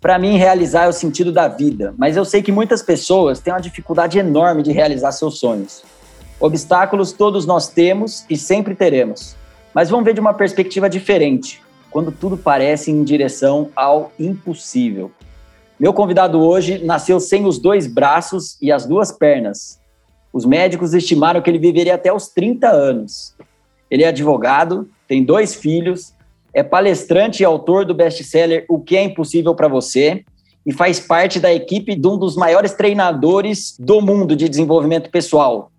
Para mim, realizar é o sentido da vida, mas eu sei que muitas pessoas têm uma dificuldade enorme de realizar seus sonhos. Obstáculos todos nós temos e sempre teremos, mas vamos ver de uma perspectiva diferente, quando tudo parece em direção ao impossível. Meu convidado hoje nasceu sem os dois braços e as duas pernas. Os médicos estimaram que ele viveria até os 30 anos. Ele é advogado, tem dois filhos é palestrante e autor do best-seller O que é impossível para você e faz parte da equipe de um dos maiores treinadores do mundo de desenvolvimento pessoal.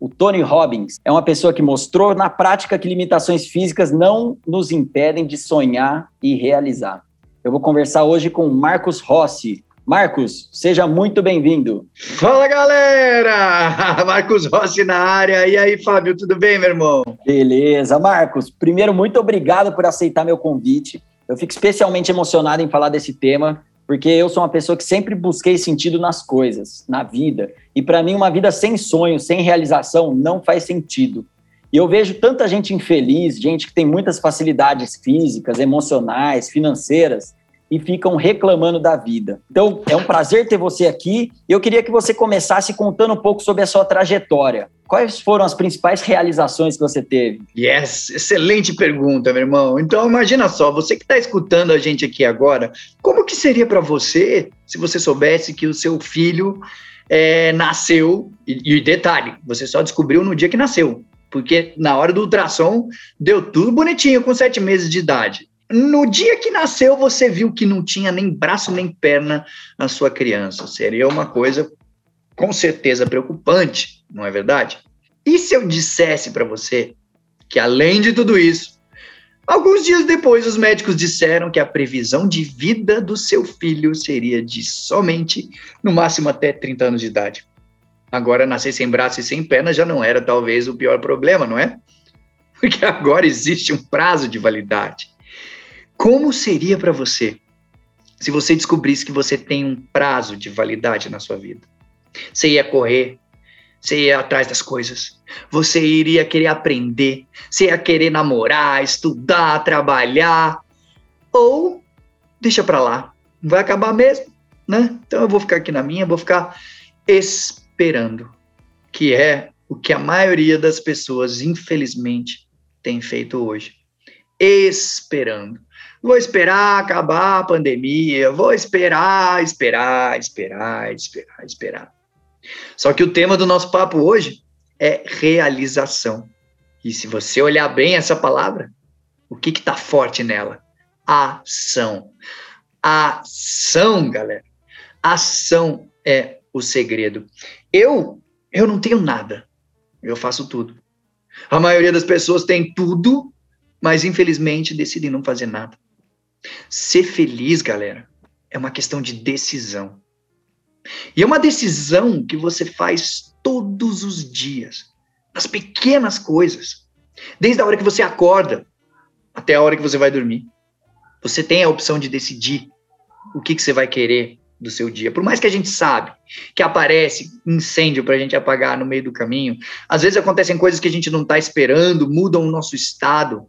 O Tony Robbins é uma pessoa que mostrou na prática que limitações físicas não nos impedem de sonhar e realizar. Eu vou conversar hoje com Marcos Rossi, Marcos, seja muito bem-vindo. Fala, galera! Marcos Rossi na área. E aí, Fábio, tudo bem, meu irmão? Beleza. Marcos, primeiro, muito obrigado por aceitar meu convite. Eu fico especialmente emocionado em falar desse tema, porque eu sou uma pessoa que sempre busquei sentido nas coisas, na vida. E para mim, uma vida sem sonho, sem realização, não faz sentido. E eu vejo tanta gente infeliz, gente que tem muitas facilidades físicas, emocionais, financeiras, e ficam reclamando da vida. Então, é um prazer ter você aqui. Eu queria que você começasse contando um pouco sobre a sua trajetória. Quais foram as principais realizações que você teve? Yes, excelente pergunta, meu irmão. Então, imagina só, você que está escutando a gente aqui agora, como que seria para você se você soubesse que o seu filho é, nasceu, e, e detalhe, você só descobriu no dia que nasceu, porque na hora do ultrassom deu tudo bonitinho com sete meses de idade. No dia que nasceu, você viu que não tinha nem braço nem perna na sua criança. Seria uma coisa com certeza preocupante, não é verdade? E se eu dissesse para você que, além de tudo isso, alguns dias depois os médicos disseram que a previsão de vida do seu filho seria de somente, no máximo, até 30 anos de idade? Agora, nascer sem braço e sem perna já não era talvez o pior problema, não é? Porque agora existe um prazo de validade. Como seria para você se você descobrisse que você tem um prazo de validade na sua vida? Você ia correr, você ia atrás das coisas, você iria querer aprender, você ia querer namorar, estudar, trabalhar, ou deixa para lá, vai acabar mesmo, né? Então eu vou ficar aqui na minha, vou ficar esperando, que é o que a maioria das pessoas, infelizmente, tem feito hoje. Esperando. Vou esperar acabar a pandemia, vou esperar, esperar, esperar, esperar, esperar. Só que o tema do nosso papo hoje é realização. E se você olhar bem essa palavra, o que está forte nela? Ação. Ação, galera. Ação é o segredo. Eu, eu não tenho nada. Eu faço tudo. A maioria das pessoas tem tudo, mas infelizmente decidem não fazer nada. Ser feliz, galera, é uma questão de decisão. E é uma decisão que você faz todos os dias, nas pequenas coisas. Desde a hora que você acorda até a hora que você vai dormir. Você tem a opção de decidir o que, que você vai querer do seu dia. Por mais que a gente sabe que aparece incêndio para a gente apagar no meio do caminho, às vezes acontecem coisas que a gente não está esperando, mudam o nosso estado.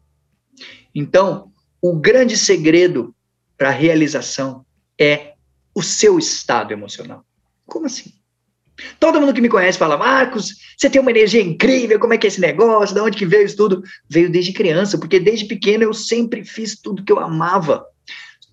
Então, o grande segredo para a realização é o seu estado emocional. Como assim? Todo mundo que me conhece fala, Marcos, você tem uma energia incrível, como é que é esse negócio, de onde que veio isso tudo? Veio desde criança, porque desde pequeno eu sempre fiz tudo que eu amava,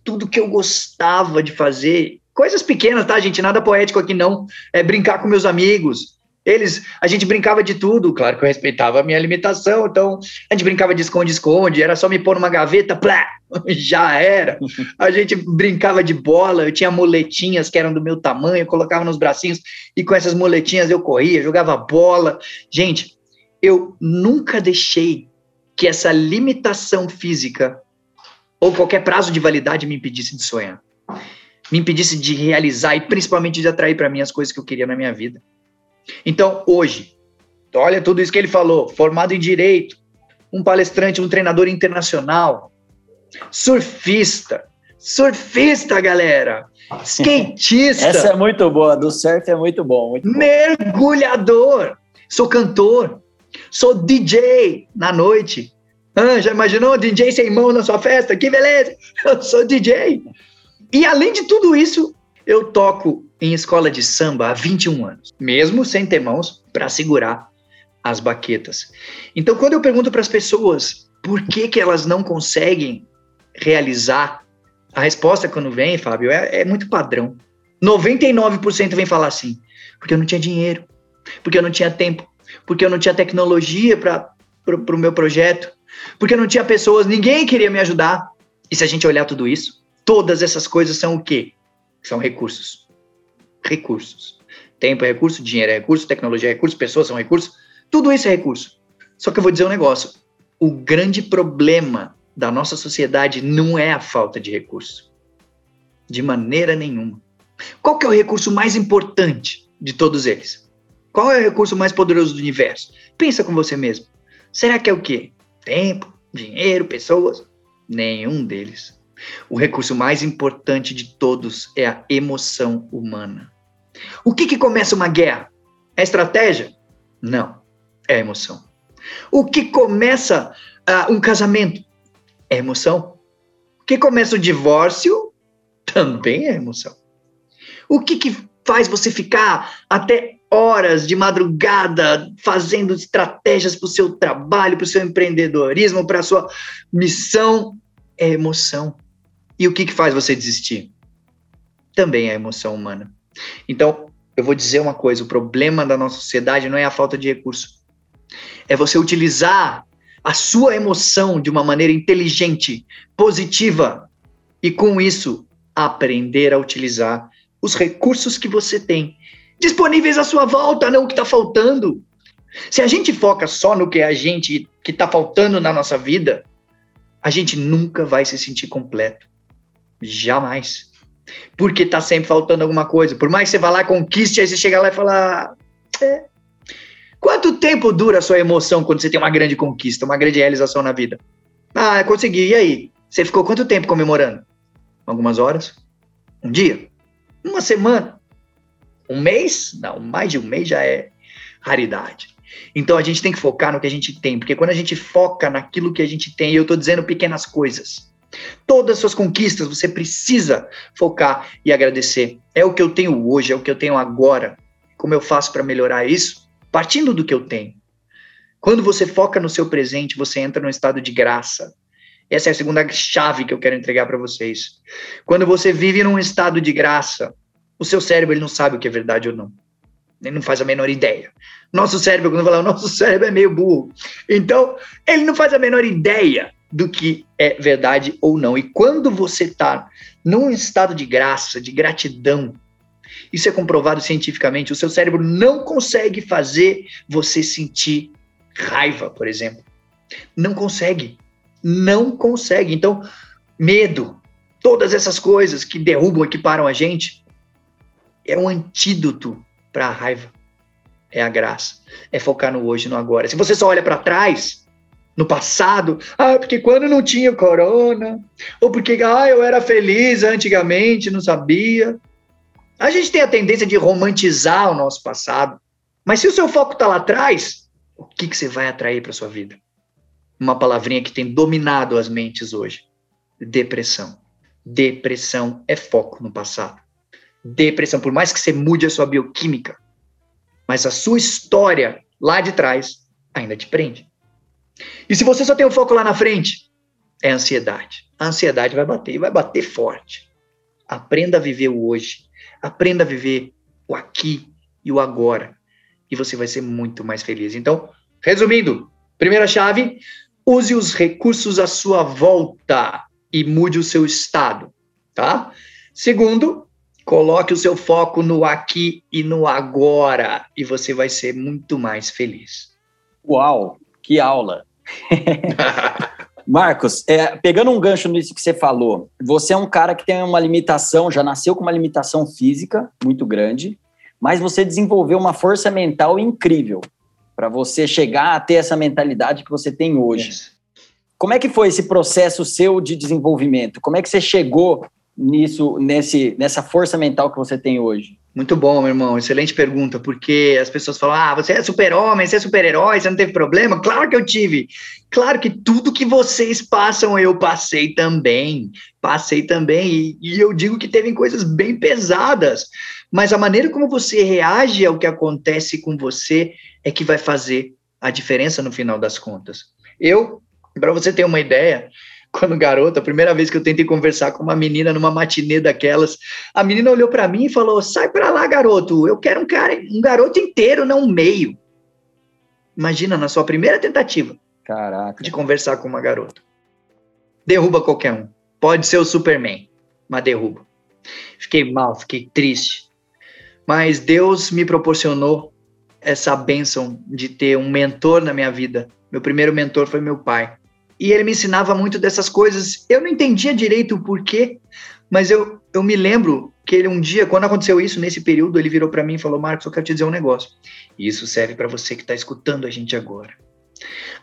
tudo que eu gostava de fazer. Coisas pequenas, tá, gente? Nada poético aqui não. É brincar com meus amigos, eles, a gente brincava de tudo, claro que eu respeitava a minha limitação, então a gente brincava de esconde-esconde, era só me pôr numa gaveta, plá, já era. A gente brincava de bola, eu tinha muletinhas que eram do meu tamanho, colocava nos bracinhos e com essas muletinhas eu corria, jogava bola. Gente, eu nunca deixei que essa limitação física ou qualquer prazo de validade me impedisse de sonhar. me impedisse de realizar e principalmente de atrair para mim as coisas que eu queria na minha vida. Então, hoje, olha tudo isso que ele falou: formado em direito, um palestrante, um treinador internacional, surfista, surfista, galera, skatista. Essa é muito boa, do surf é muito bom. Muito mergulhador, sou cantor, sou DJ na noite. Ah, já imaginou DJ sem mão na sua festa? Que beleza! Eu sou DJ. E além de tudo isso, eu toco em escola de samba há 21 anos, mesmo sem ter mãos para segurar as baquetas. Então, quando eu pergunto para as pessoas por que, que elas não conseguem realizar, a resposta quando vem, Fábio, é, é muito padrão. 99% vem falar assim, porque eu não tinha dinheiro, porque eu não tinha tempo, porque eu não tinha tecnologia para o meu projeto, porque eu não tinha pessoas, ninguém queria me ajudar. E se a gente olhar tudo isso, todas essas coisas são o quê? São recursos. Recursos. Tempo é recurso, dinheiro é recurso, tecnologia é recurso, pessoas são recursos. Tudo isso é recurso. Só que eu vou dizer um negócio: o grande problema da nossa sociedade não é a falta de recurso. De maneira nenhuma. Qual que é o recurso mais importante de todos eles? Qual é o recurso mais poderoso do universo? Pensa com você mesmo. Será que é o quê? Tempo, dinheiro, pessoas? Nenhum deles. O recurso mais importante de todos é a emoção humana. O que, que começa uma guerra? É estratégia? Não é emoção. O que começa uh, um casamento é emoção. O que começa o divórcio também é emoção. O que, que faz você ficar até horas de madrugada fazendo estratégias para o seu trabalho, para o seu empreendedorismo, para a sua missão? É emoção. E o que, que faz você desistir? Também é emoção humana. Então, eu vou dizer uma coisa: o problema da nossa sociedade não é a falta de recurso é você utilizar a sua emoção de uma maneira inteligente, positiva, e com isso aprender a utilizar os recursos que você tem disponíveis à sua volta, não o que está faltando. Se a gente foca só no que a gente que está faltando na nossa vida, a gente nunca vai se sentir completo. Jamais. Porque está sempre faltando alguma coisa. Por mais que você vá lá, conquiste, aí você chega lá e fala: é, Quanto tempo dura a sua emoção quando você tem uma grande conquista, uma grande realização na vida? Ah, consegui. E aí? Você ficou quanto tempo comemorando? Algumas horas? Um dia? Uma semana? Um mês? Não, mais de um mês já é raridade. Então a gente tem que focar no que a gente tem, porque quando a gente foca naquilo que a gente tem, e eu estou dizendo pequenas coisas, todas as suas conquistas você precisa focar e agradecer. É o que eu tenho hoje, é o que eu tenho agora. Como eu faço para melhorar isso? partindo do que eu tenho. Quando você foca no seu presente, você entra num estado de graça. Essa é a segunda chave que eu quero entregar para vocês. Quando você vive num estado de graça, o seu cérebro ele não sabe o que é verdade ou não. Ele não faz a menor ideia. Nosso cérebro, quando eu falar, o nosso cérebro é meio burro. Então, ele não faz a menor ideia do que é verdade ou não. E quando você está num estado de graça, de gratidão, isso é comprovado cientificamente. O seu cérebro não consegue fazer você sentir raiva, por exemplo. Não consegue. Não consegue. Então, medo, todas essas coisas que derrubam e que param a gente, é um antídoto para a raiva. É a graça. É focar no hoje, no agora. Se você só olha para trás, no passado, ah, porque quando não tinha corona, ou porque ah, eu era feliz antigamente, não sabia. A gente tem a tendência de romantizar o nosso passado, mas se o seu foco está lá atrás, o que, que você vai atrair para sua vida? Uma palavrinha que tem dominado as mentes hoje: depressão. Depressão é foco no passado. Depressão, por mais que você mude a sua bioquímica, mas a sua história lá de trás ainda te prende. E se você só tem o foco lá na frente, é ansiedade. A ansiedade vai bater e vai bater forte. Aprenda a viver o hoje. Aprenda a viver o aqui e o agora. E você vai ser muito mais feliz. Então, resumindo, primeira chave, use os recursos à sua volta e mude o seu estado, tá? Segundo, coloque o seu foco no aqui e no agora e você vai ser muito mais feliz. Uau, que aula! Marcos, é, pegando um gancho nisso que você falou, você é um cara que tem uma limitação, já nasceu com uma limitação física muito grande, mas você desenvolveu uma força mental incrível para você chegar a ter essa mentalidade que você tem hoje. Yes. Como é que foi esse processo seu de desenvolvimento? Como é que você chegou nisso, nesse, nessa força mental que você tem hoje? Muito bom, meu irmão. Excelente pergunta, porque as pessoas falam: ah, você é super-homem, você é super-herói, você não teve problema? Claro que eu tive. Claro que tudo que vocês passam, eu passei também. Passei também. E, e eu digo que teve coisas bem pesadas. Mas a maneira como você reage ao que acontece com você é que vai fazer a diferença no final das contas. Eu, para você ter uma ideia, quando garoto, a primeira vez que eu tentei conversar com uma menina numa matinê daquelas, a menina olhou para mim e falou: "Sai para lá, garoto. Eu quero um cara, um garoto inteiro, não um meio". Imagina na sua primeira tentativa. Caraca. De conversar com uma garota. Derruba qualquer um. Pode ser o Superman, mas derruba. Fiquei mal, fiquei triste. Mas Deus me proporcionou essa bênção de ter um mentor na minha vida. Meu primeiro mentor foi meu pai e ele me ensinava muito dessas coisas. Eu não entendia direito o porquê, mas eu, eu me lembro que ele um dia, quando aconteceu isso, nesse período, ele virou para mim e falou: Marcos, eu quero te dizer um negócio. E isso serve para você que está escutando a gente agora.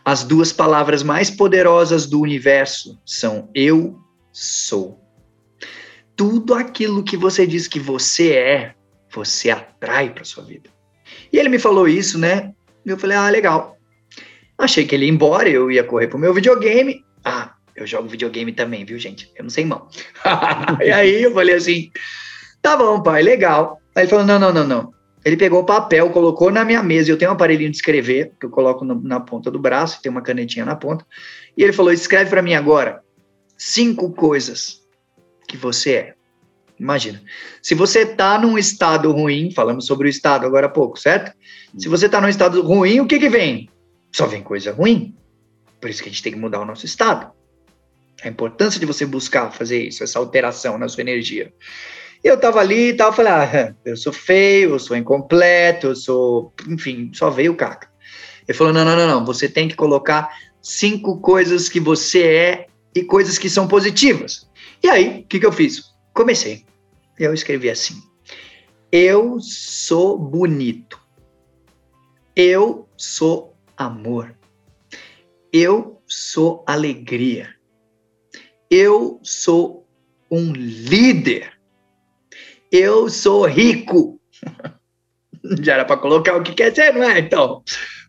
As duas palavras mais poderosas do universo são eu sou. Tudo aquilo que você diz que você é, você atrai para sua vida. E ele me falou isso, né? E eu falei: ah, legal. Achei que ele ia embora, eu ia correr pro meu videogame. Ah, eu jogo videogame também, viu, gente? Eu não sei mão. e aí eu falei assim: tá bom, pai, legal. Aí ele falou: não, não, não, não. Ele pegou o papel, colocou na minha mesa. Eu tenho um aparelhinho de escrever, que eu coloco no, na ponta do braço, tem uma canetinha na ponta. E ele falou: escreve para mim agora cinco coisas que você é. Imagina. Se você tá num estado ruim, falamos sobre o estado agora há pouco, certo? Se você tá num estado ruim, o que que vem? Só vem coisa ruim. Por isso que a gente tem que mudar o nosso estado. A importância de você buscar fazer isso, essa alteração na sua energia. Eu tava ali e tal, falei, ah, eu sou feio, eu sou incompleto, eu sou. Enfim, só veio caca. Ele falou: não, não, não, não. Você tem que colocar cinco coisas que você é e coisas que são positivas. E aí, o que, que eu fiz? Comecei. Eu escrevi assim: Eu sou bonito. Eu sou amor. Eu sou alegria. Eu sou um líder. Eu sou rico. Já era para colocar o que quer ser, não é? Então,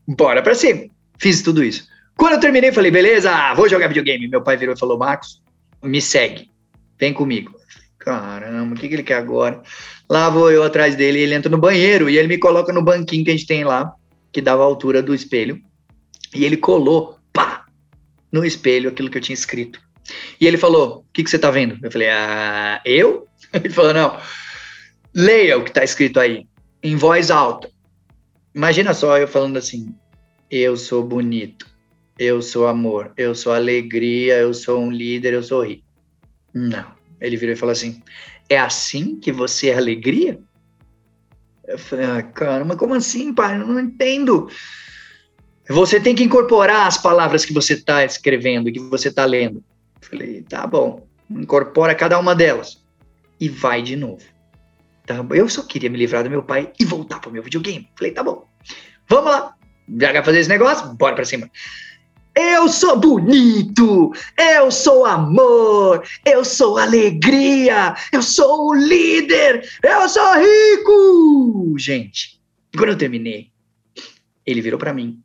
bora para cima. Fiz tudo isso. Quando eu terminei, falei, beleza, vou jogar videogame. Meu pai virou e falou, Marcos, me segue. Vem comigo. Caramba, o que, que ele quer agora? Lá vou eu atrás dele, ele entra no banheiro e ele me coloca no banquinho que a gente tem lá que dava a altura do espelho, e ele colou, pá, no espelho aquilo que eu tinha escrito. E ele falou: O que, que você está vendo? Eu falei: Ah, eu? Ele falou: Não, leia o que está escrito aí, em voz alta. Imagina só eu falando assim: Eu sou bonito, eu sou amor, eu sou alegria, eu sou um líder, eu sou rico. Não. Ele virou e falou assim: É assim que você é alegria? Eu falei, ah, cara, mas como assim, pai? Eu não entendo. Você tem que incorporar as palavras que você está escrevendo, que você está lendo. Eu falei, tá bom. Incorpora cada uma delas. E vai de novo. Tá bom. Eu só queria me livrar do meu pai e voltar para o meu videogame. Eu falei, tá bom. Vamos lá. Já vai fazer esse negócio? Bora para cima. Eu sou bonito, eu sou amor, eu sou alegria, eu sou o líder, eu sou rico. Gente, quando eu terminei, ele virou para mim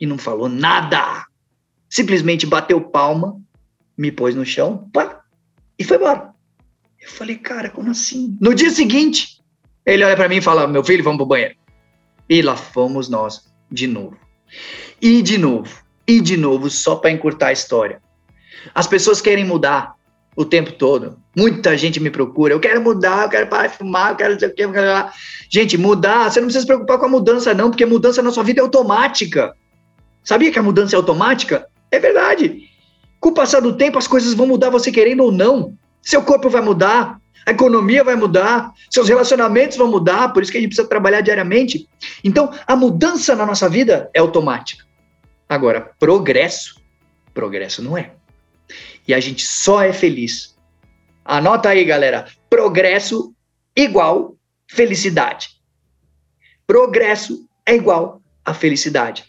e não falou nada. Simplesmente bateu palma, me pôs no chão, pá, e foi embora. Eu falei, cara, como assim? No dia seguinte, ele olha para mim e fala: "Meu filho, vamos pro banheiro". E lá fomos nós de novo. E de novo e de novo, só para encurtar a história. As pessoas querem mudar o tempo todo. Muita gente me procura. Eu quero mudar, eu quero parar de fumar, eu quero dizer o que. Gente, mudar, você não precisa se preocupar com a mudança, não, porque mudança na sua vida é automática. Sabia que a mudança é automática? É verdade. Com o passar do tempo, as coisas vão mudar, você querendo ou não. Seu corpo vai mudar, a economia vai mudar, seus relacionamentos vão mudar, por isso que a gente precisa trabalhar diariamente. Então, a mudança na nossa vida é automática. Agora, progresso, progresso não é. E a gente só é feliz. Anota aí, galera. Progresso igual felicidade. Progresso é igual a felicidade.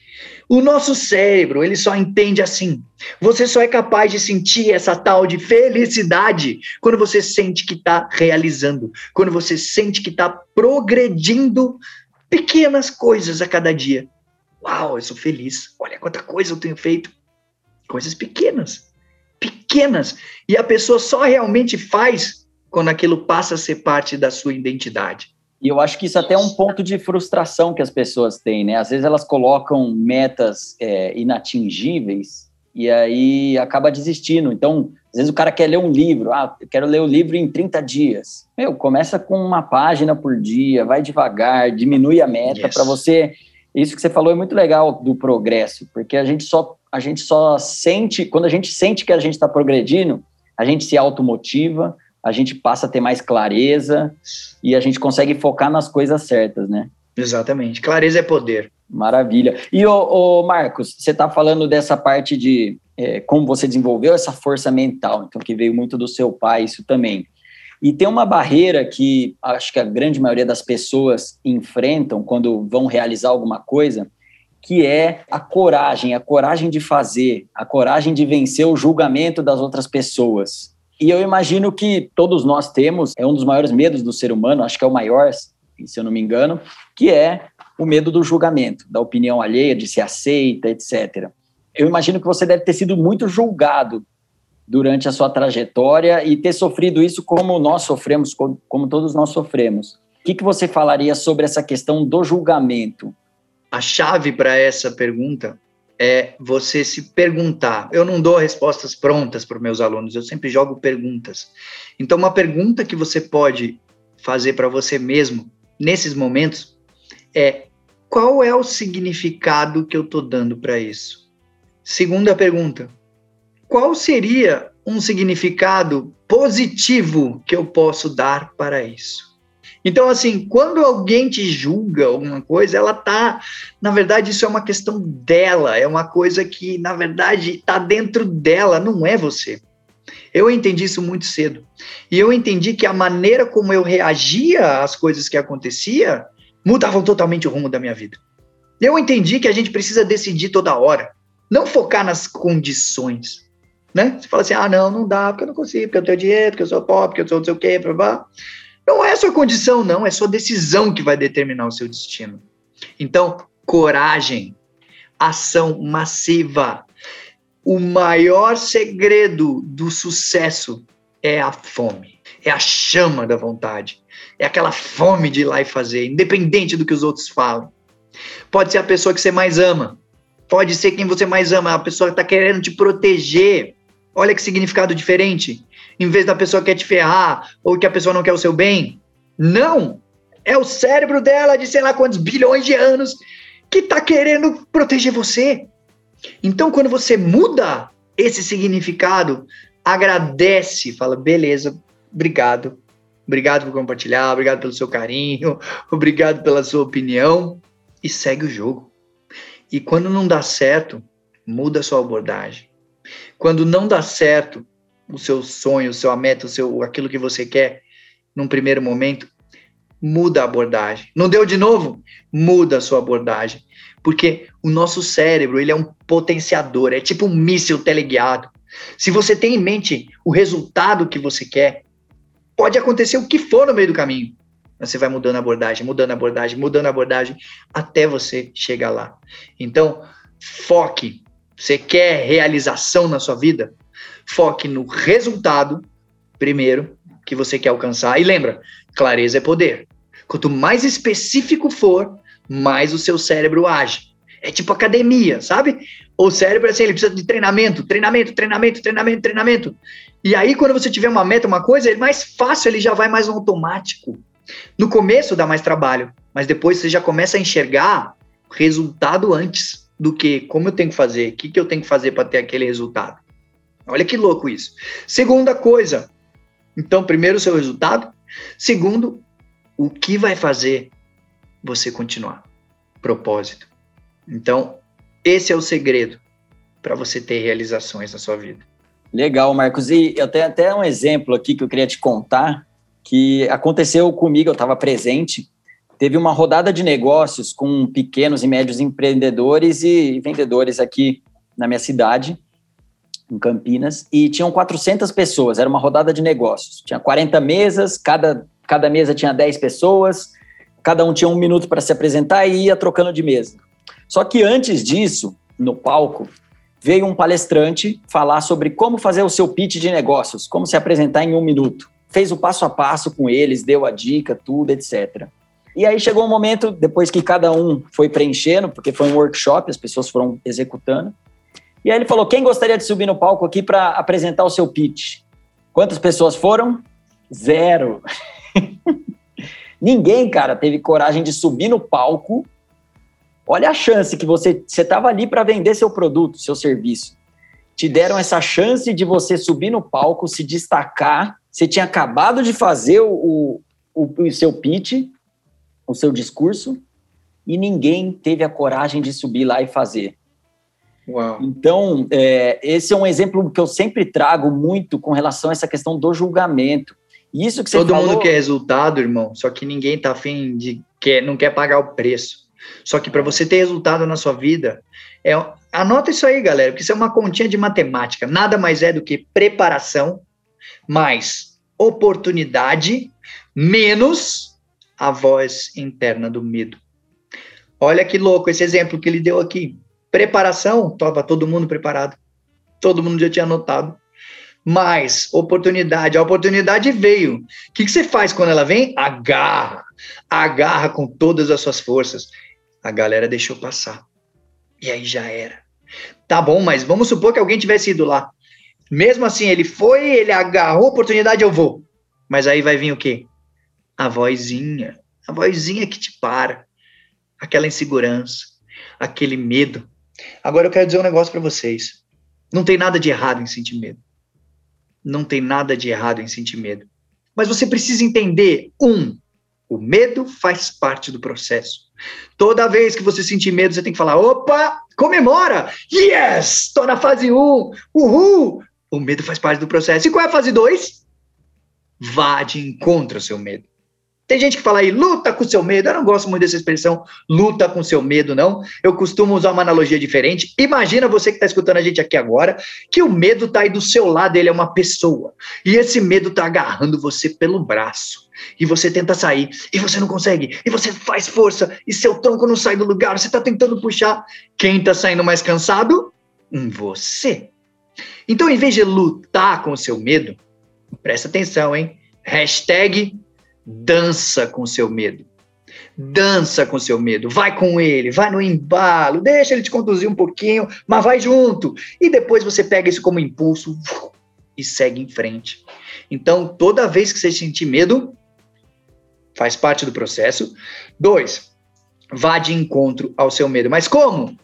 O nosso cérebro, ele só entende assim. Você só é capaz de sentir essa tal de felicidade quando você sente que está realizando, quando você sente que está progredindo pequenas coisas a cada dia. Uau, eu sou feliz. Olha quanta coisa eu tenho feito. Coisas pequenas. Pequenas. E a pessoa só realmente faz quando aquilo passa a ser parte da sua identidade. E eu acho que isso até é um ponto de frustração que as pessoas têm, né? Às vezes elas colocam metas é, inatingíveis e aí acaba desistindo. Então, às vezes o cara quer ler um livro, ah, eu quero ler o livro em 30 dias. Meu, começa com uma página por dia, vai devagar, diminui a meta yes. para você. Isso que você falou é muito legal do progresso, porque a gente só a gente só sente, quando a gente sente que a gente está progredindo, a gente se automotiva, a gente passa a ter mais clareza e a gente consegue focar nas coisas certas, né? Exatamente. Clareza é poder. Maravilha. E, o, Marcos, você está falando dessa parte de é, como você desenvolveu essa força mental, então que veio muito do seu pai, isso também. E tem uma barreira que acho que a grande maioria das pessoas enfrentam quando vão realizar alguma coisa, que é a coragem, a coragem de fazer, a coragem de vencer o julgamento das outras pessoas. E eu imagino que todos nós temos, é um dos maiores medos do ser humano, acho que é o maior, se eu não me engano, que é o medo do julgamento, da opinião alheia, de ser aceita, etc. Eu imagino que você deve ter sido muito julgado durante a sua trajetória e ter sofrido isso como nós sofremos, como todos nós sofremos. O que, que você falaria sobre essa questão do julgamento? A chave para essa pergunta é você se perguntar. Eu não dou respostas prontas para meus alunos, eu sempre jogo perguntas. Então, uma pergunta que você pode fazer para você mesmo nesses momentos é: qual é o significado que eu estou dando para isso? Segunda pergunta: qual seria um significado positivo que eu posso dar para isso? Então, assim, quando alguém te julga alguma coisa, ela tá. Na verdade, isso é uma questão dela, é uma coisa que, na verdade, está dentro dela, não é você. Eu entendi isso muito cedo. E eu entendi que a maneira como eu reagia às coisas que acontecia mudavam totalmente o rumo da minha vida. Eu entendi que a gente precisa decidir toda hora, não focar nas condições. Né? Você fala assim: ah, não, não dá, porque eu não consigo, porque eu tenho dinheiro, porque eu sou pobre, porque eu sou não sei o quê, blá, blá. Não é sua condição, não, é sua decisão que vai determinar o seu destino. Então, coragem, ação massiva. O maior segredo do sucesso é a fome, é a chama da vontade, é aquela fome de ir lá e fazer, independente do que os outros falam. Pode ser a pessoa que você mais ama, pode ser quem você mais ama, a pessoa que está querendo te proteger. Olha que significado diferente em vez da pessoa que quer te ferrar ou que a pessoa não quer o seu bem. Não! É o cérebro dela de sei lá quantos bilhões de anos que está querendo proteger você. Então, quando você muda esse significado, agradece, fala, beleza, obrigado. Obrigado por compartilhar, obrigado pelo seu carinho, obrigado pela sua opinião e segue o jogo. E quando não dá certo, muda a sua abordagem. Quando não dá certo, o seu sonho, o seu meta, o seu aquilo que você quer num primeiro momento, muda a abordagem. Não deu de novo? Muda a sua abordagem. Porque o nosso cérebro, ele é um potenciador, é tipo um míssil teleguiado. Se você tem em mente o resultado que você quer, pode acontecer o que for no meio do caminho. Você vai mudando a abordagem, mudando a abordagem, mudando a abordagem, até você chegar lá. Então, foque. Você quer realização na sua vida? Foque no resultado, primeiro, que você quer alcançar. E lembra, clareza é poder. Quanto mais específico for, mais o seu cérebro age. É tipo academia, sabe? O cérebro, assim, ele precisa de treinamento, treinamento, treinamento, treinamento, treinamento. E aí, quando você tiver uma meta, uma coisa, é mais fácil, ele já vai mais no automático. No começo dá mais trabalho, mas depois você já começa a enxergar resultado antes do que como eu tenho que fazer, o que, que eu tenho que fazer para ter aquele resultado. Olha que louco isso. Segunda coisa. Então, primeiro, o seu resultado. Segundo, o que vai fazer você continuar? Propósito. Então, esse é o segredo para você ter realizações na sua vida. Legal, Marcos. E eu tenho até um exemplo aqui que eu queria te contar, que aconteceu comigo, eu estava presente. Teve uma rodada de negócios com pequenos e médios empreendedores e vendedores aqui na minha cidade, em Campinas, e tinham 400 pessoas, era uma rodada de negócios. Tinha 40 mesas, cada, cada mesa tinha 10 pessoas, cada um tinha um minuto para se apresentar e ia trocando de mesa. Só que antes disso, no palco, veio um palestrante falar sobre como fazer o seu pitch de negócios, como se apresentar em um minuto. Fez o passo a passo com eles, deu a dica, tudo, etc. E aí chegou um momento, depois que cada um foi preenchendo, porque foi um workshop, as pessoas foram executando. E aí ele falou: quem gostaria de subir no palco aqui para apresentar o seu pitch? Quantas pessoas foram? Zero. Ninguém, cara, teve coragem de subir no palco Olha a chance que você estava ali para vender seu produto, seu serviço. Te deram essa chance de você subir no palco, se destacar. Você tinha acabado de fazer o, o, o seu pitch, o seu discurso, e ninguém teve a coragem de subir lá e fazer. Uau. Então, é, esse é um exemplo que eu sempre trago muito com relação a essa questão do julgamento. Isso que você Todo falou... mundo quer resultado, irmão, só que ninguém tá afim de quer, não quer pagar o preço. Só que para você ter resultado na sua vida, é, anota isso aí, galera, porque isso é uma continha de matemática. Nada mais é do que preparação mais oportunidade menos a voz interna do medo. Olha que louco esse exemplo que ele deu aqui. Preparação, estava todo mundo preparado. Todo mundo já tinha anotado. Mais oportunidade. A oportunidade veio. O que, que você faz quando ela vem? Agarra. Agarra com todas as suas forças. A galera deixou passar. E aí já era. Tá bom, mas vamos supor que alguém tivesse ido lá. Mesmo assim, ele foi, ele agarrou a oportunidade, eu vou. Mas aí vai vir o quê? A vozinha. A vozinha que te para. Aquela insegurança, aquele medo. Agora eu quero dizer um negócio para vocês. Não tem nada de errado em sentir medo. Não tem nada de errado em sentir medo. Mas você precisa entender, um, o medo faz parte do processo. Toda vez que você sentir medo, você tem que falar: opa, comemora! Yes! Estou na fase 1! Uhul! O medo faz parte do processo. E qual é a fase 2? Vá de encontro ao seu medo. Tem gente que fala aí, luta com seu medo. Eu não gosto muito dessa expressão, luta com seu medo, não. Eu costumo usar uma analogia diferente. Imagina você que está escutando a gente aqui agora, que o medo está aí do seu lado, ele é uma pessoa. E esse medo está agarrando você pelo braço. E você tenta sair, e você não consegue, e você faz força, e seu tronco não sai do lugar, você está tentando puxar. Quem está saindo mais cansado? Você. Então, em vez de lutar com o seu medo, presta atenção, hein? Hashtag dança com seu medo. Dança com seu medo, vai com ele, vai no embalo, deixa ele te conduzir um pouquinho, mas vai junto. E depois você pega isso como impulso e segue em frente. Então, toda vez que você sentir medo, faz parte do processo. Dois, vá de encontro ao seu medo. Mas como?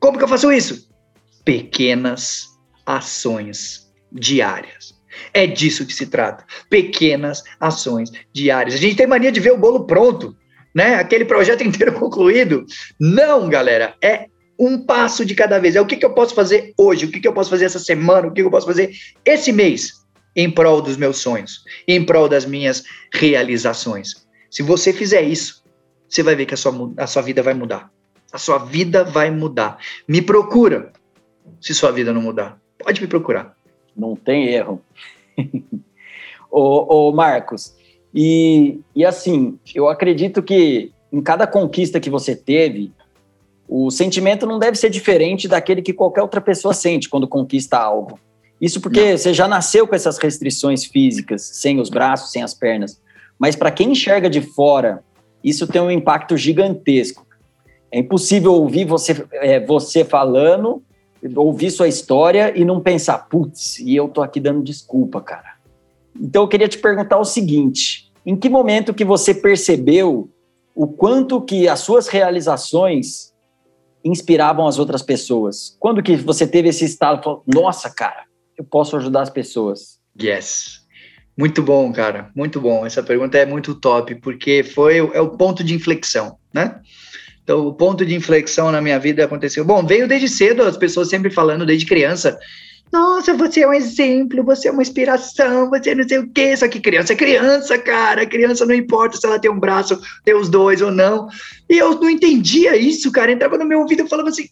Como que eu faço isso? Pequenas ações diárias. É disso que se trata. Pequenas ações diárias. A gente tem mania de ver o bolo pronto, né? Aquele projeto inteiro concluído. Não, galera. É um passo de cada vez. É o que, que eu posso fazer hoje, o que, que eu posso fazer essa semana, o que, que eu posso fazer esse mês em prol dos meus sonhos, em prol das minhas realizações. Se você fizer isso, você vai ver que a sua, a sua vida vai mudar. A sua vida vai mudar. Me procura se sua vida não mudar. Pode me procurar não tem erro. ô, ô, Marcos, e, e assim, eu acredito que em cada conquista que você teve, o sentimento não deve ser diferente daquele que qualquer outra pessoa sente quando conquista algo. Isso porque você já nasceu com essas restrições físicas, sem os braços, sem as pernas. Mas para quem enxerga de fora, isso tem um impacto gigantesco. É impossível ouvir você, é, você falando ouvir sua história e não pensar, putz, e eu tô aqui dando desculpa, cara. Então eu queria te perguntar o seguinte: em que momento que você percebeu o quanto que as suas realizações inspiravam as outras pessoas? Quando que você teve esse estado, falou, nossa, cara, eu posso ajudar as pessoas? Yes. Muito bom, cara, muito bom. Essa pergunta é muito top, porque foi é o ponto de inflexão, né? Então, o ponto de inflexão na minha vida aconteceu. Bom, veio desde cedo, as pessoas sempre falando, desde criança, Nossa, você é um exemplo, você é uma inspiração, você não sei o quê. Só que criança é criança, cara. Criança não importa se ela tem um braço, tem os dois ou não. E eu não entendia isso, cara. Entrava no meu ouvido e falava assim: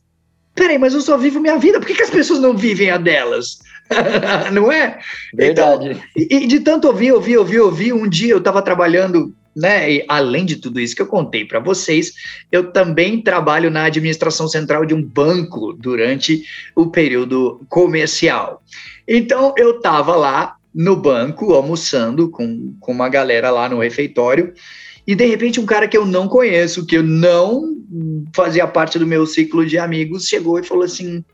peraí, mas eu só vivo minha vida, por que, que as pessoas não vivem a delas? não é? Verdade. Então, e, e, de tanto ouvir, ouvir, ouvir, ouvir, um dia eu estava trabalhando né? E além de tudo isso que eu contei para vocês, eu também trabalho na administração central de um banco durante o período comercial. Então eu estava lá no banco almoçando com, com uma galera lá no refeitório e de repente um cara que eu não conheço, que eu não fazia parte do meu ciclo de amigos, chegou e falou assim: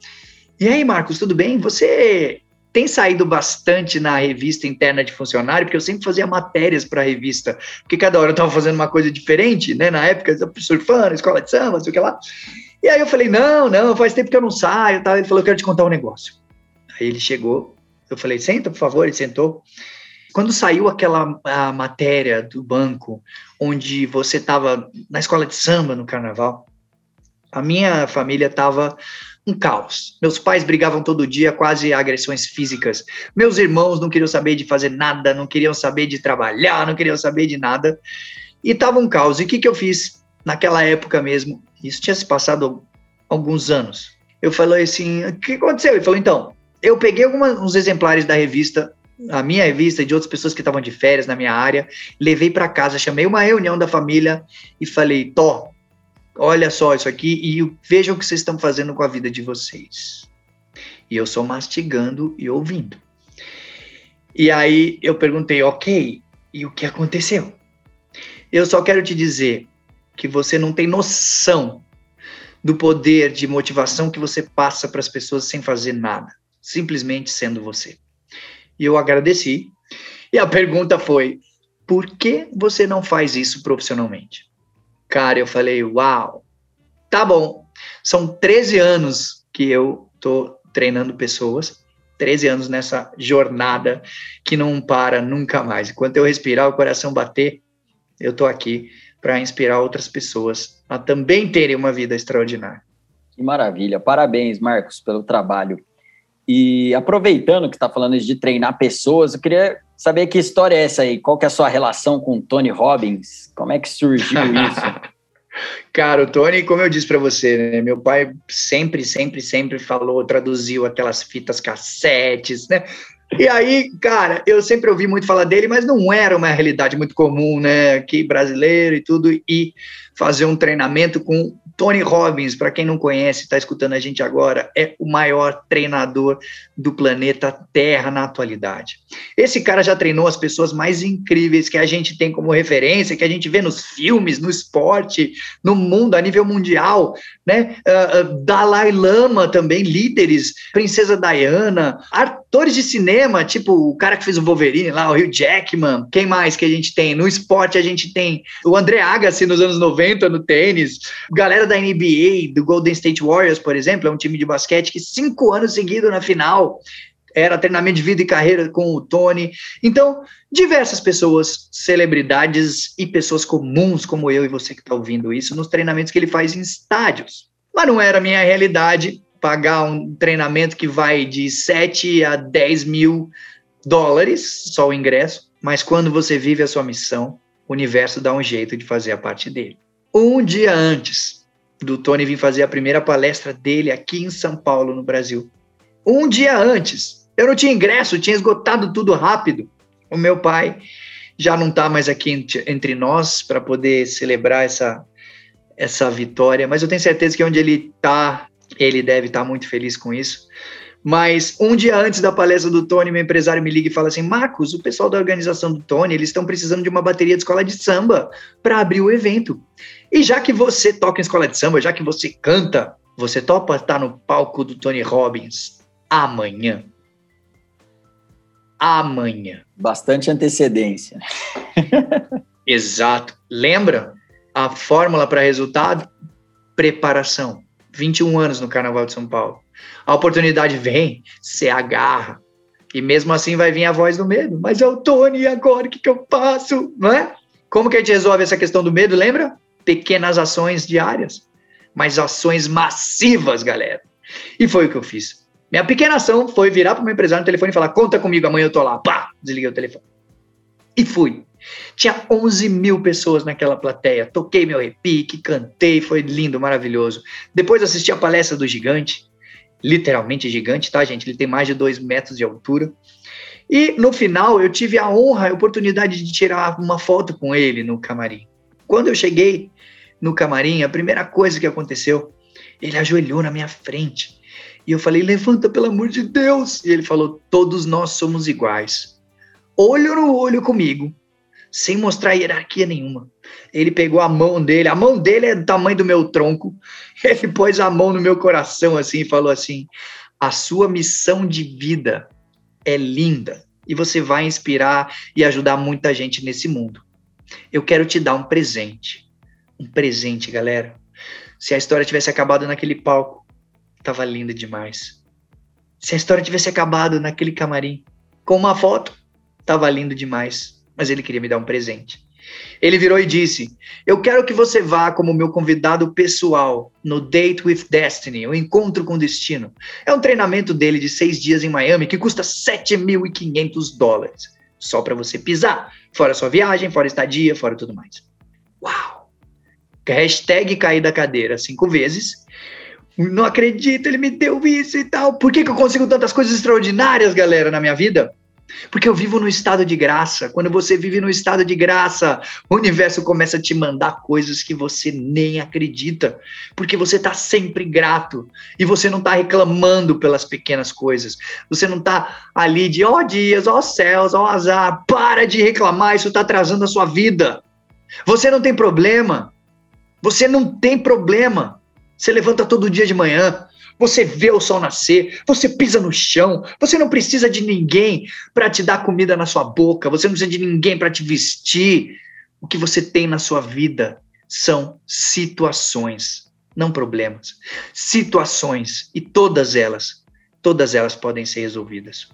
"E aí, Marcos, tudo bem? Você tem saído bastante na revista interna de funcionário, porque eu sempre fazia matérias para a revista, porque cada hora eu estava fazendo uma coisa diferente, né? Na época, surfando, escola de samba, sei o que lá. E aí eu falei, não, não, faz tempo que eu não saio. Tá? Ele falou, eu quero te contar um negócio. Aí ele chegou, eu falei, senta, por favor, ele sentou. Quando saiu aquela matéria do banco, onde você estava na escola de samba no carnaval, a minha família estava um caos. Meus pais brigavam todo dia, quase agressões físicas. Meus irmãos não queriam saber de fazer nada, não queriam saber de trabalhar, não queriam saber de nada. E tava um caos. E o que, que eu fiz naquela época mesmo? Isso tinha se passado alguns anos. Eu falei assim: o que aconteceu? Ele falou: então, eu peguei alguns exemplares da revista a minha revista e de outras pessoas que estavam de férias na minha área, levei para casa, chamei uma reunião da família e falei: Tó, olha só isso aqui e vejam o que vocês estão fazendo com a vida de vocês. E eu só mastigando e ouvindo. E aí eu perguntei, ok, e o que aconteceu? Eu só quero te dizer que você não tem noção do poder de motivação que você passa para as pessoas sem fazer nada, simplesmente sendo você. E eu agradeci. E a pergunta foi: por que você não faz isso profissionalmente? Cara, eu falei, uau, tá bom. São 13 anos que eu tô treinando pessoas, 13 anos nessa jornada que não para nunca mais. Enquanto eu respirar, o coração bater, eu tô aqui para inspirar outras pessoas a também terem uma vida extraordinária. Que maravilha. Parabéns, Marcos, pelo trabalho. E aproveitando que está falando de treinar pessoas, eu queria saber que história é essa aí. Qual que é a sua relação com o Tony Robbins? Como é que surgiu isso? Cara, o Tony, como eu disse para você, né, meu pai sempre, sempre, sempre falou, traduziu aquelas fitas cassetes, né? E aí, cara, eu sempre ouvi muito falar dele, mas não era uma realidade muito comum, né? Aqui brasileiro e tudo, e fazer um treinamento com Tony Robbins, para quem não conhece, está escutando a gente agora, é o maior treinador do planeta Terra na atualidade. Esse cara já treinou as pessoas mais incríveis que a gente tem como referência, que a gente vê nos filmes, no esporte, no mundo, a nível mundial, né? Uh, Dalai Lama também, líderes, Princesa Diana, atores de cinema, tipo o cara que fez o Wolverine lá, o Hugh Jackman, quem mais que a gente tem? No esporte a gente tem o André Agassi nos anos 90 no tênis, galera da NBA, do Golden State Warriors, por exemplo, é um time de basquete que cinco anos seguidos na final era treinamento de vida e carreira com o Tony. Então, diversas pessoas, celebridades e pessoas comuns como eu e você que está ouvindo isso, nos treinamentos que ele faz em estádios. Mas não era a minha realidade pagar um treinamento que vai de 7 a 10 mil dólares, só o ingresso. Mas quando você vive a sua missão, o universo dá um jeito de fazer a parte dele. Um dia antes do Tony vir fazer a primeira palestra dele aqui em São Paulo, no Brasil. Um dia antes, eu não tinha ingresso, tinha esgotado tudo rápido. O meu pai já não está mais aqui entre nós para poder celebrar essa, essa vitória, mas eu tenho certeza que onde ele está, ele deve estar tá muito feliz com isso. Mas um dia antes da palestra do Tony, meu empresário me liga e fala assim: Marcos, o pessoal da organização do Tony, eles estão precisando de uma bateria de escola de samba para abrir o evento. E já que você toca em escola de samba, já que você canta, você topa estar no palco do Tony Robbins amanhã. Amanhã. Bastante antecedência. Exato. Lembra? A fórmula para resultado? Preparação. 21 anos no Carnaval de São Paulo. A oportunidade vem, você agarra. E mesmo assim vai vir a voz do medo. Mas é o Tony, agora o que, que eu faço? Não é? Como que a gente resolve essa questão do medo? Lembra? pequenas ações diárias, mas ações massivas, galera. E foi o que eu fiz. Minha pequena ação foi virar para o meu empresário no telefone e falar: conta comigo, amanhã eu tô lá. Pá! Desliguei o telefone. E fui. Tinha 11 mil pessoas naquela plateia. Toquei meu repique, cantei, foi lindo, maravilhoso. Depois assisti a palestra do gigante, literalmente gigante, tá, gente? Ele tem mais de dois metros de altura. E no final eu tive a honra, a oportunidade de tirar uma foto com ele no camarim. Quando eu cheguei no camarim, a primeira coisa que aconteceu, ele ajoelhou na minha frente. E eu falei: levanta, pelo amor de Deus. E ele falou: todos nós somos iguais. Olho no olho comigo sem mostrar hierarquia nenhuma. Ele pegou a mão dele, a mão dele é do tamanho do meu tronco. Ele pôs a mão no meu coração assim e falou assim: "A sua missão de vida é linda e você vai inspirar e ajudar muita gente nesse mundo. Eu quero te dar um presente. Um presente, galera. Se a história tivesse acabado naquele palco, tava linda demais. Se a história tivesse acabado naquele camarim com uma foto, tava lindo demais mas ele queria me dar um presente. Ele virou e disse: Eu quero que você vá como meu convidado pessoal no Date with Destiny, o Encontro com Destino. É um treinamento dele de seis dias em Miami que custa 7.500 dólares. Só para você pisar. Fora sua viagem, fora estadia, fora tudo mais. Uau! Hashtag cair da cadeira cinco vezes. Não acredito, ele me deu isso e tal. Por que, que eu consigo tantas coisas extraordinárias, galera, na minha vida? Porque eu vivo no estado de graça. Quando você vive no estado de graça, o universo começa a te mandar coisas que você nem acredita. Porque você está sempre grato. E você não está reclamando pelas pequenas coisas. Você não está ali de, ó oh, dias, ó oh, céus, ó oh, azar. Para de reclamar, isso está atrasando a sua vida. Você não tem problema. Você não tem problema. Você levanta todo dia de manhã, você vê o sol nascer, você pisa no chão, você não precisa de ninguém para te dar comida na sua boca, você não precisa de ninguém para te vestir. O que você tem na sua vida são situações, não problemas. Situações e todas elas, todas elas podem ser resolvidas.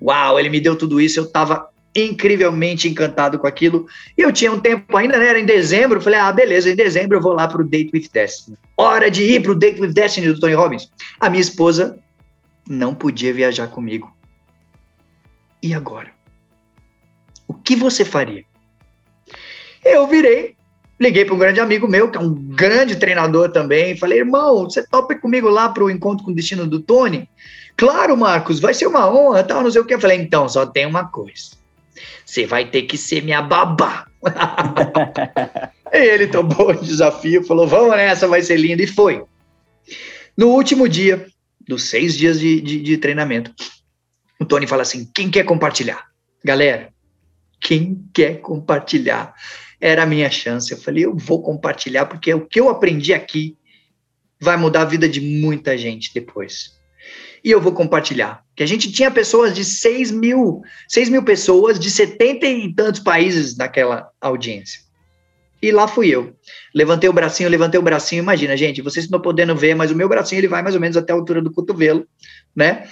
Uau, ele me deu tudo isso, eu estava incrivelmente encantado com aquilo. E eu tinha um tempo ainda, né? Era em dezembro. Falei, ah, beleza, em dezembro eu vou lá pro Date with Destiny. Hora de ir pro Date with Destiny do Tony Robbins. A minha esposa não podia viajar comigo. E agora? O que você faria? Eu virei, liguei para um grande amigo meu, que é um grande treinador também, falei, irmão, você topa comigo lá para o encontro com o destino do Tony? Claro, Marcos, vai ser uma honra, tal, não sei o que. Eu falei, então, só tem uma coisa você vai ter que ser minha babá. ele tomou o desafio, falou: vamos nessa, vai ser lindo, e foi. No último dia, dos seis dias de, de, de treinamento, o Tony fala assim: quem quer compartilhar? Galera, quem quer compartilhar? Era a minha chance. Eu falei: eu vou compartilhar, porque o que eu aprendi aqui vai mudar a vida de muita gente depois e eu vou compartilhar. Que a gente tinha pessoas de 6 mil, 6 mil pessoas de 70 e tantos países naquela audiência. E lá fui eu. Levantei o bracinho, levantei o bracinho. Imagina, gente, vocês estão podendo ver, mas o meu bracinho ele vai mais ou menos até a altura do cotovelo, né?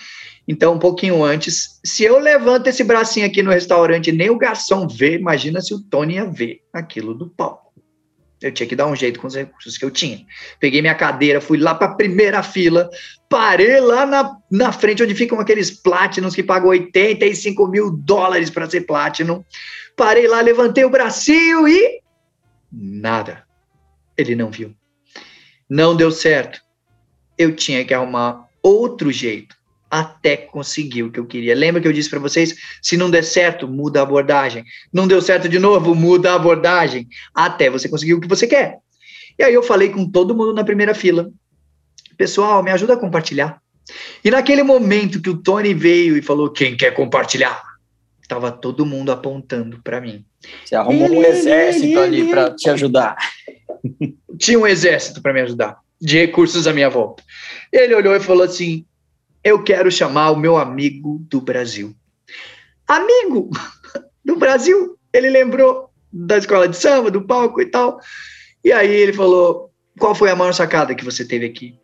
Então, um pouquinho antes. Se eu levanto esse bracinho aqui no restaurante e nem o garçom vê, imagina se o Tony ia ver aquilo do palco. Eu tinha que dar um jeito com os recursos que eu tinha. Peguei minha cadeira, fui lá para a primeira fila, parei lá na, na frente onde ficam aqueles Platinums que pagam 85 mil dólares para ser Platinum. Parei lá, levantei o bracinho e. Nada. Ele não viu. Não deu certo. Eu tinha que arrumar outro jeito até conseguir o que eu queria. Lembra que eu disse para vocês? Se não der certo, muda a abordagem. Não deu certo de novo, muda a abordagem. Até você conseguir o que você quer. E aí eu falei com todo mundo na primeira fila. Pessoal, me ajuda a compartilhar. E naquele momento que o Tony veio e falou: Quem quer compartilhar? Tava todo mundo apontando para mim. Você arrumou ele, um exército ele, ali para te ajudar. Tinha um exército para me ajudar, de recursos à minha volta. Ele olhou e falou assim: eu quero chamar o meu amigo do Brasil. Amigo do Brasil? Ele lembrou da escola de samba, do palco e tal. E aí ele falou: qual foi a maior sacada que você teve aqui?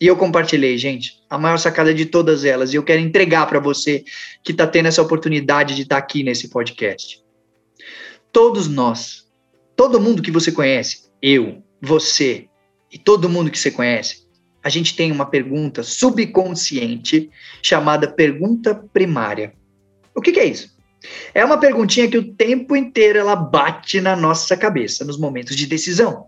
E eu compartilhei, gente, a maior sacada de todas elas. E eu quero entregar para você que está tendo essa oportunidade de estar tá aqui nesse podcast. Todos nós, todo mundo que você conhece, eu, você e todo mundo que você conhece, a gente tem uma pergunta subconsciente chamada pergunta primária. O que, que é isso? É uma perguntinha que o tempo inteiro ela bate na nossa cabeça nos momentos de decisão.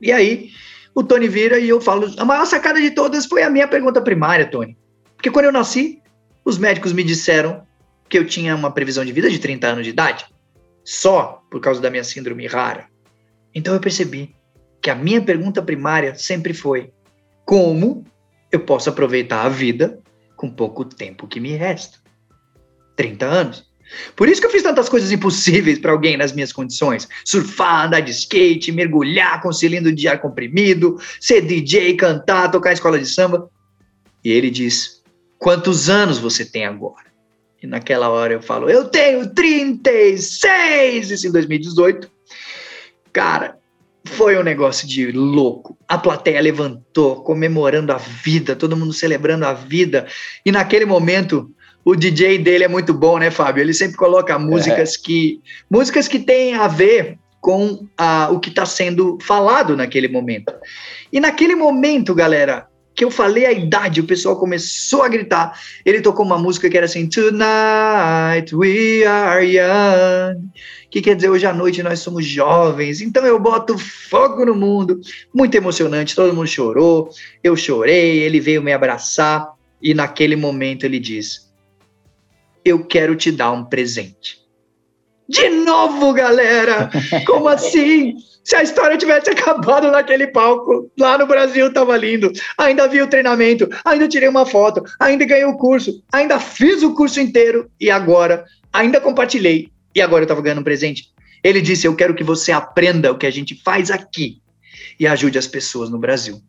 E aí, o Tony vira e eu falo: a maior sacada de todas foi a minha pergunta primária, Tony. Porque quando eu nasci, os médicos me disseram que eu tinha uma previsão de vida de 30 anos de idade, só por causa da minha síndrome rara. Então eu percebi que a minha pergunta primária sempre foi: como eu posso aproveitar a vida com pouco tempo que me resta? 30 anos. Por isso que eu fiz tantas coisas impossíveis para alguém nas minhas condições: surfar, andar de skate, mergulhar com cilindro de ar comprimido, ser DJ, cantar, tocar escola de samba. E ele diz: Quantos anos você tem agora? E naquela hora eu falo: Eu tenho 36! Isso em 2018. Cara, foi um negócio de louco. A plateia levantou, comemorando a vida, todo mundo celebrando a vida. E naquele momento, o DJ dele é muito bom, né, Fábio? Ele sempre coloca músicas é. que músicas que têm a ver com a, o que está sendo falado naquele momento. E naquele momento, galera, que eu falei a idade, o pessoal começou a gritar. Ele tocou uma música que era assim: Tonight we are young. Que quer dizer, hoje à noite nós somos jovens. Então eu boto fogo no mundo. Muito emocionante, todo mundo chorou. Eu chorei, ele veio me abraçar. E naquele momento ele diz: Eu quero te dar um presente. De novo, galera! Como assim? Se a história tivesse acabado naquele palco, lá no Brasil tava lindo. Ainda vi o treinamento, ainda tirei uma foto, ainda ganhei o curso, ainda fiz o curso inteiro e agora ainda compartilhei e agora eu tava ganhando um presente. Ele disse: "Eu quero que você aprenda o que a gente faz aqui e ajude as pessoas no Brasil".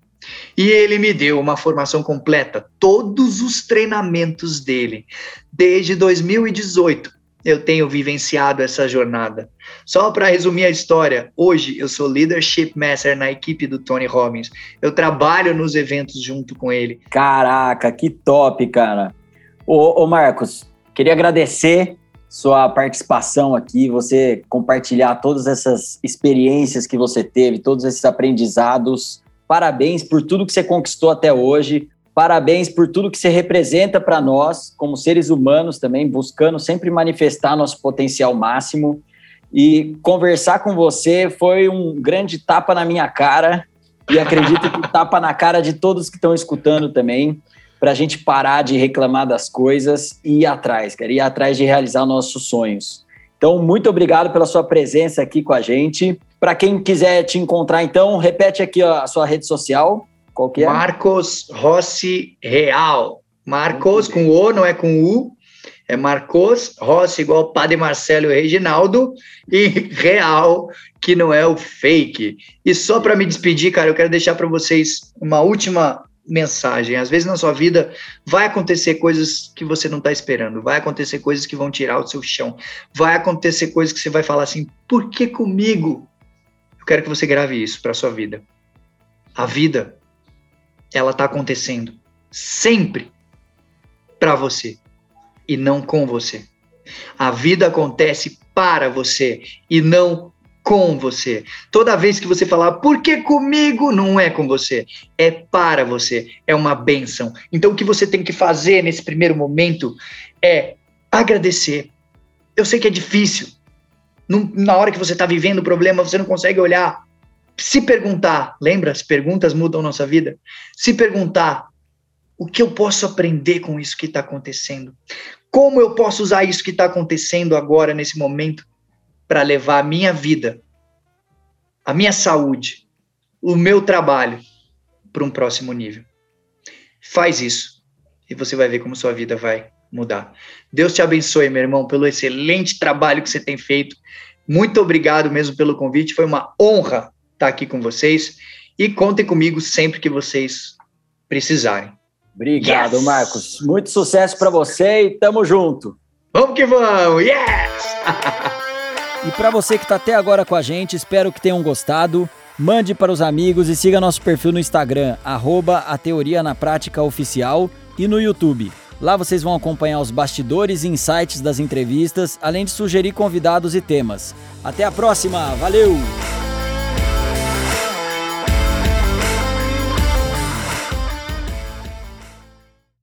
E ele me deu uma formação completa, todos os treinamentos dele, desde 2018 eu tenho vivenciado essa jornada. Só para resumir a história, hoje eu sou Leadership Master na equipe do Tony Robbins. Eu trabalho nos eventos junto com ele. Caraca, que top, cara. Ô, ô Marcos, queria agradecer sua participação aqui, você compartilhar todas essas experiências que você teve, todos esses aprendizados. Parabéns por tudo que você conquistou até hoje. Parabéns por tudo que você representa para nós, como seres humanos também, buscando sempre manifestar nosso potencial máximo. E conversar com você foi um grande tapa na minha cara, e acredito que tapa na cara de todos que estão escutando também, para a gente parar de reclamar das coisas e ir atrás, cara, ir atrás de realizar nossos sonhos. Então, muito obrigado pela sua presença aqui com a gente. Para quem quiser te encontrar, então, repete aqui a sua rede social. Qual que é? Marcos Rossi Real. Marcos com O, não é com U. É Marcos Rossi igual Padre Marcelo e Reginaldo e Real, que não é o fake. E só para me despedir, cara, eu quero deixar para vocês uma última mensagem. Às vezes na sua vida vai acontecer coisas que você não está esperando, vai acontecer coisas que vão tirar o seu chão, vai acontecer coisas que você vai falar assim: por que comigo? Eu quero que você grave isso para sua vida. A vida ela está acontecendo sempre para você e não com você. A vida acontece para você e não com você. Toda vez que você falar, por que comigo? Não é com você, é para você, é uma benção. Então, o que você tem que fazer nesse primeiro momento é agradecer. Eu sei que é difícil. Na hora que você está vivendo o problema, você não consegue olhar se perguntar, lembra? As perguntas mudam nossa vida. Se perguntar, o que eu posso aprender com isso que está acontecendo? Como eu posso usar isso que está acontecendo agora, nesse momento, para levar a minha vida, a minha saúde, o meu trabalho para um próximo nível? Faz isso e você vai ver como sua vida vai mudar. Deus te abençoe, meu irmão, pelo excelente trabalho que você tem feito. Muito obrigado mesmo pelo convite, foi uma honra estar tá aqui com vocês e contem comigo sempre que vocês precisarem. Obrigado, yes! Marcos. Muito sucesso para você e tamo junto. Vamos que vamos! Yes! e para você que está até agora com a gente, espero que tenham gostado. Mande para os amigos e siga nosso perfil no Instagram, arroba a Teoria na Prática Oficial e no YouTube. Lá vocês vão acompanhar os bastidores e insights das entrevistas, além de sugerir convidados e temas. Até a próxima, valeu!